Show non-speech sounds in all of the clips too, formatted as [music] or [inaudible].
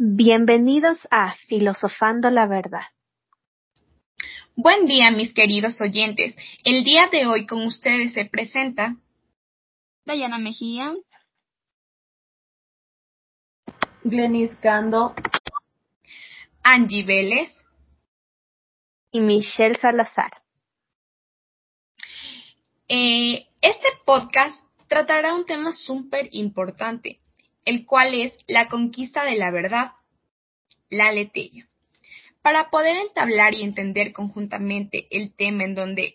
Bienvenidos a Filosofando la Verdad. Buen día, mis queridos oyentes. El día de hoy con ustedes se presenta Dayana Mejía, Glenis Cando, Angie Vélez y Michelle Salazar. Eh, este podcast tratará un tema súper importante, el cual es la conquista de la verdad, la leteya. Para poder entablar y entender conjuntamente el tema en donde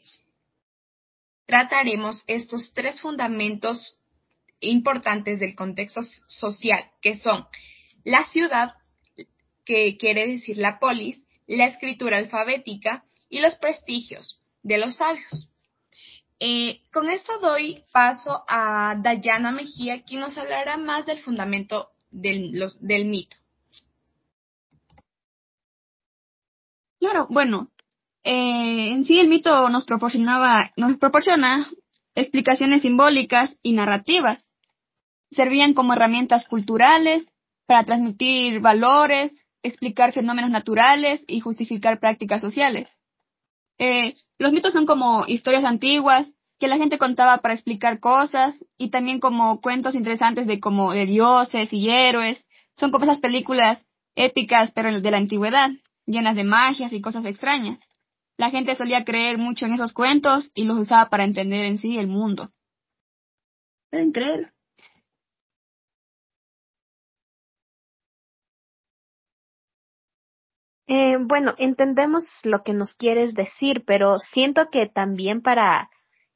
trataremos estos tres fundamentos importantes del contexto social, que son la ciudad, que quiere decir la polis, la escritura alfabética y los prestigios de los sabios. Eh, con esto doy paso a Dayana Mejía, quien nos hablará más del fundamento del, mito. Claro, bueno, eh, en sí el mito nos proporcionaba, nos proporciona explicaciones simbólicas y narrativas. Servían como herramientas culturales para transmitir valores, explicar fenómenos naturales y justificar prácticas sociales. Eh, los mitos son como historias antiguas que la gente contaba para explicar cosas y también como cuentos interesantes de como de dioses y héroes. Son como esas películas épicas pero de la antigüedad, llenas de magias y cosas extrañas. La gente solía creer mucho en esos cuentos y los usaba para entender en sí el mundo. ¿Pueden creer? Eh, bueno, entendemos lo que nos quieres decir, pero siento que también para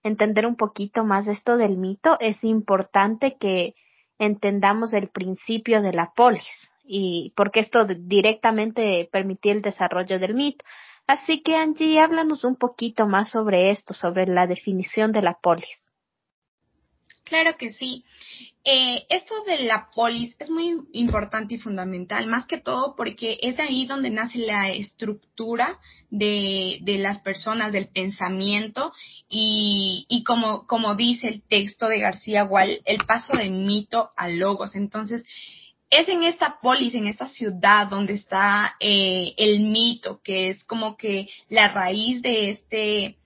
entender un poquito más esto del mito es importante que entendamos el principio de la polis y porque esto directamente permitía el desarrollo del mito. Así que Angie, háblanos un poquito más sobre esto, sobre la definición de la polis. Claro que sí. Eh, esto de la polis es muy importante y fundamental, más que todo porque es ahí donde nace la estructura de, de las personas, del pensamiento y, y como, como dice el texto de García Gual, el paso de mito a logos. Entonces, es en esta polis, en esta ciudad donde está eh, el mito, que es como que la raíz de este,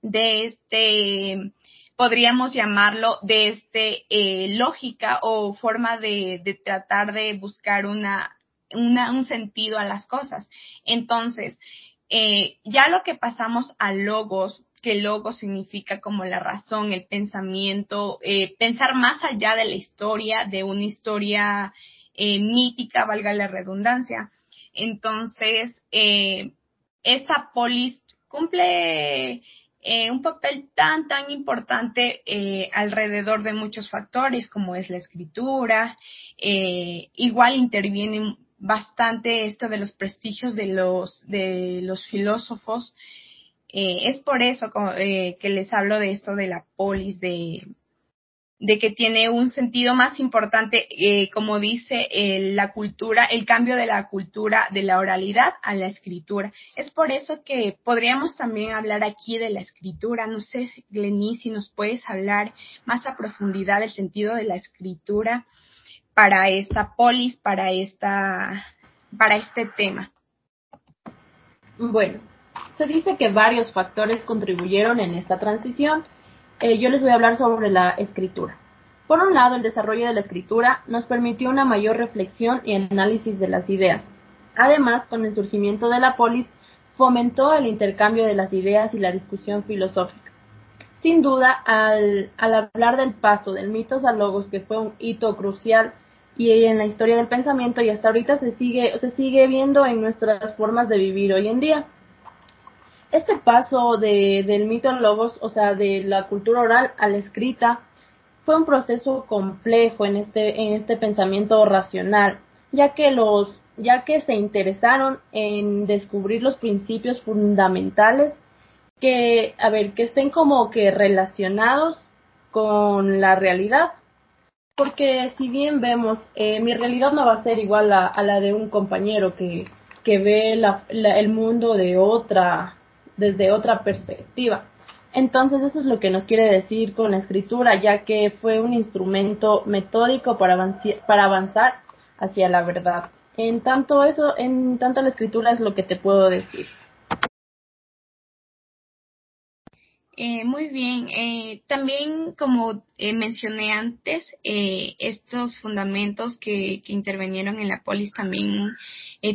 de este, podríamos llamarlo de este eh, lógica o forma de, de tratar de buscar una, una, un sentido a las cosas. Entonces, eh, ya lo que pasamos a logos, que logo significa como la razón, el pensamiento, eh, pensar más allá de la historia, de una historia eh, mítica, valga la redundancia. Entonces, eh, esa polis cumple eh, un papel tan, tan importante eh, alrededor de muchos factores como es la escritura. Eh, igual interviene bastante esto de los prestigios de los, de los filósofos. es por eso que les hablo de esto de la polis, de, de que tiene un sentido más importante, eh, como dice la cultura, el cambio de la cultura de la oralidad a la escritura. Es por eso que podríamos también hablar aquí de la escritura. No sé, Glenny, si nos puedes hablar más a profundidad del sentido de la escritura para esta polis, para esta, para este tema. Bueno, se dice que varios factores contribuyeron en esta transición eh, yo les voy a hablar sobre la escritura. Por un lado, el desarrollo de la escritura nos permitió una mayor reflexión y análisis de las ideas. Además, con el surgimiento de la polis, fomentó el intercambio de las ideas y la discusión filosófica. Sin duda, al, hablar del paso del mitos a logos, que fue un hito crucial y en la historia del pensamiento y hasta ahorita se sigue, se sigue viendo en nuestras formas de vivir hoy en día este paso de, del mito en logos, o sea, de la cultura oral a la escrita, fue un proceso complejo en este, en este pensamiento racional, ya que los, ya que se interesaron en descubrir los principios fundamentales que, a ver, que estén como que relacionados con la realidad. Porque si bien vemos, eh, mi realidad no va a ser igual a, la de un compañero que, que ve la, el mundo de otra, desde otra perspectiva. Entonces eso es lo que nos quiere decir con la escritura, ya que fue un instrumento metódico para, para avanzar hacia la verdad. En tanto eso, en tanto la escritura es lo que te puedo decir. Eh, muy bien. Eh, también, como eh, mencioné antes, estos fundamentos que, que, intervinieron en la polis también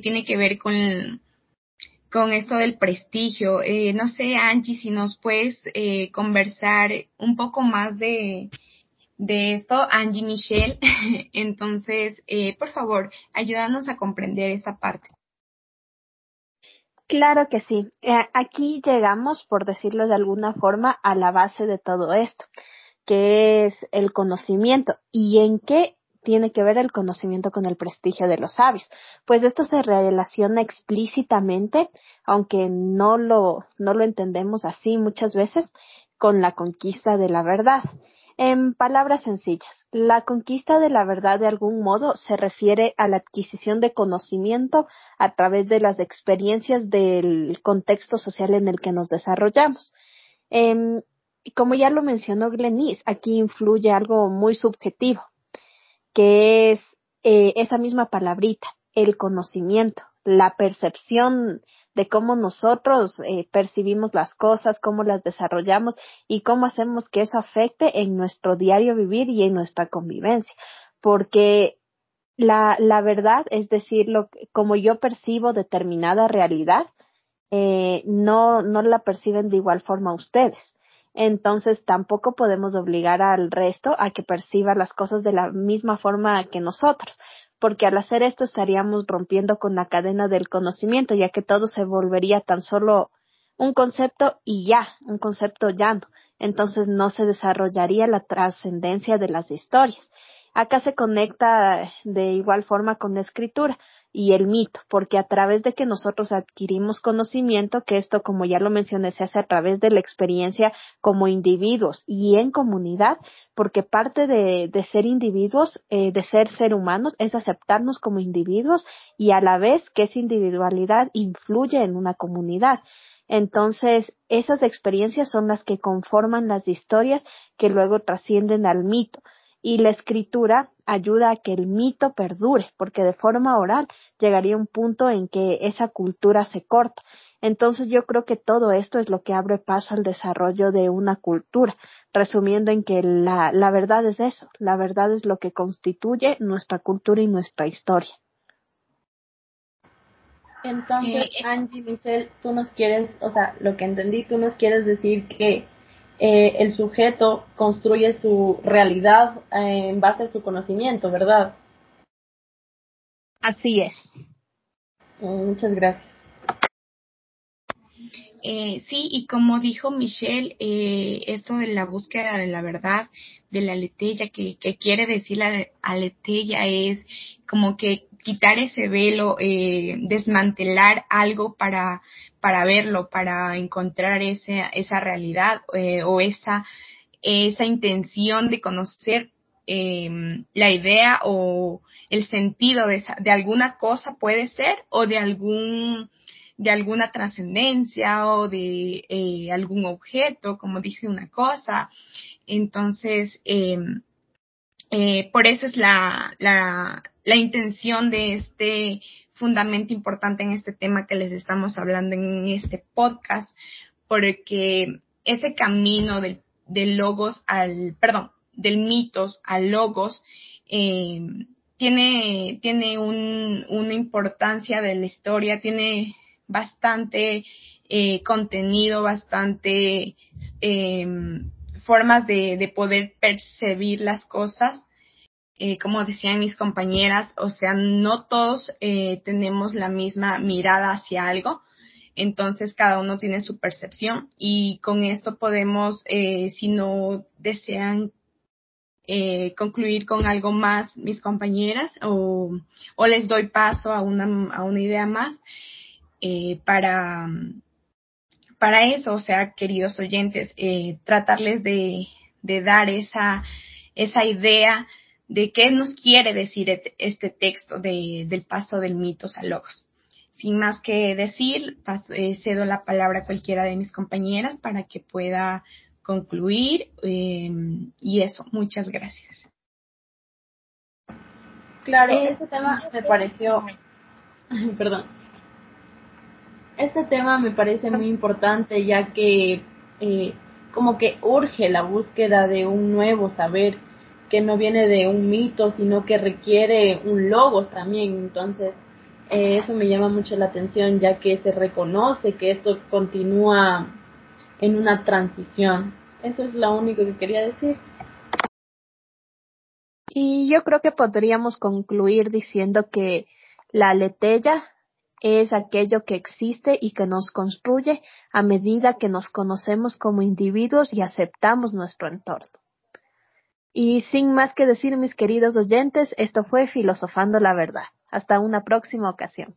tiene que ver con, con esto del prestigio. no sé, Angie, si nos puedes conversar un poco más de, de esto, Angie Michelle. [laughs] Entonces, por favor, ayúdanos a comprender esta parte. Claro que sí. Eh, aquí llegamos, por decirlo de alguna forma, a la base de todo esto, que es el conocimiento. ¿Y en qué tiene que ver el conocimiento con el prestigio de los sabios? Pues esto se relaciona explícitamente, aunque no lo, no lo entendemos así muchas veces, con la conquista de la verdad. En palabras sencillas, la conquista de la verdad de algún modo se refiere a la adquisición de conocimiento a través de las experiencias del contexto social en el que nos desarrollamos. Eh, como ya lo mencionó Glenis, aquí influye algo muy subjetivo, que es eh, esa misma palabrita, el conocimiento la percepción de cómo nosotros eh, percibimos las cosas, cómo las desarrollamos y cómo hacemos que eso afecte en nuestro diario vivir y en nuestra convivencia. Porque la, la verdad, es decir, lo, como yo percibo determinada realidad, eh, no, no la perciben de igual forma ustedes. Entonces tampoco podemos obligar al resto a que perciba las cosas de la misma forma que nosotros porque al hacer esto estaríamos rompiendo con la cadena del conocimiento, ya que todo se volvería tan solo un concepto y ya, un concepto llano. Entonces no se desarrollaría la trascendencia de las historias. Acá se conecta de igual forma con la escritura y el mito, porque a través de que nosotros adquirimos conocimiento, que esto, como ya lo mencioné, se hace a través de la experiencia como individuos y en comunidad, porque parte de, de ser individuos, eh, de ser ser humanos, es aceptarnos como individuos y a la vez que esa individualidad influye en una comunidad. Entonces, esas experiencias son las que conforman las historias que luego trascienden al mito y la escritura ayuda a que el mito perdure, porque de forma oral llegaría un punto en que esa cultura se corta. Entonces yo creo que todo esto es lo que abre paso al desarrollo de una cultura, resumiendo en que la, la verdad es eso, la verdad es lo que constituye nuestra cultura y nuestra historia. Entonces, Angie, Michelle, tú nos quieres, o sea, lo que entendí, tú nos quieres decir que eh, el sujeto construye su realidad eh, en base a su conocimiento, ¿verdad? Así es. Muchas gracias. Eh, sí, y como dijo Michelle, eh, esto de la búsqueda de la verdad, de la letella, que, que quiere decir la aletella es como que quitar ese velo, eh, desmantelar algo para, para verlo, para encontrar ese, esa realidad eh, o esa, esa intención de conocer eh, la idea o el sentido de, de alguna cosa puede ser o de algún de alguna trascendencia o de eh, algún objeto, como dije una cosa. Entonces, eh, eh, por eso es la, la, la intención de este fundamento importante en este tema que les estamos hablando en este podcast, porque ese camino del, del logos al, perdón, del mitos al logos, eh, tiene, tiene un, una importancia de la historia, tiene bastante eh, contenido, bastante eh, formas de, de, poder percibir las cosas. Eh, como decían mis compañeras, o sea, no todos eh, tenemos la misma mirada hacia algo, entonces cada uno tiene su percepción y con esto podemos, eh, si no desean eh, concluir con algo más mis compañeras o, o les doy paso a una, a una idea más, eh, para, para eso, o sea, queridos oyentes, eh, tratarles de, de dar esa, esa idea de qué nos quiere decir este texto de, del paso del mitos a logos. Sin más que decir, paso, eh, cedo la palabra a cualquiera de mis compañeras para que pueda concluir eh, y eso, muchas gracias. Claro, este tema me pareció [laughs] perdón. Este tema me parece muy importante ya que eh, como que urge la búsqueda de un nuevo saber que no viene de un mito, sino que requiere un logos también. Entonces, eh, eso me llama mucho la atención, ya que se reconoce que esto continúa en una transición. Eso es lo único que quería decir. Y yo creo que podríamos concluir diciendo que la letella es aquello que existe y que nos construye a medida que nos conocemos como individuos y aceptamos nuestro entorno. Y sin más que decir, mis queridos oyentes, esto fue Filosofando la Verdad. Hasta una próxima ocasión.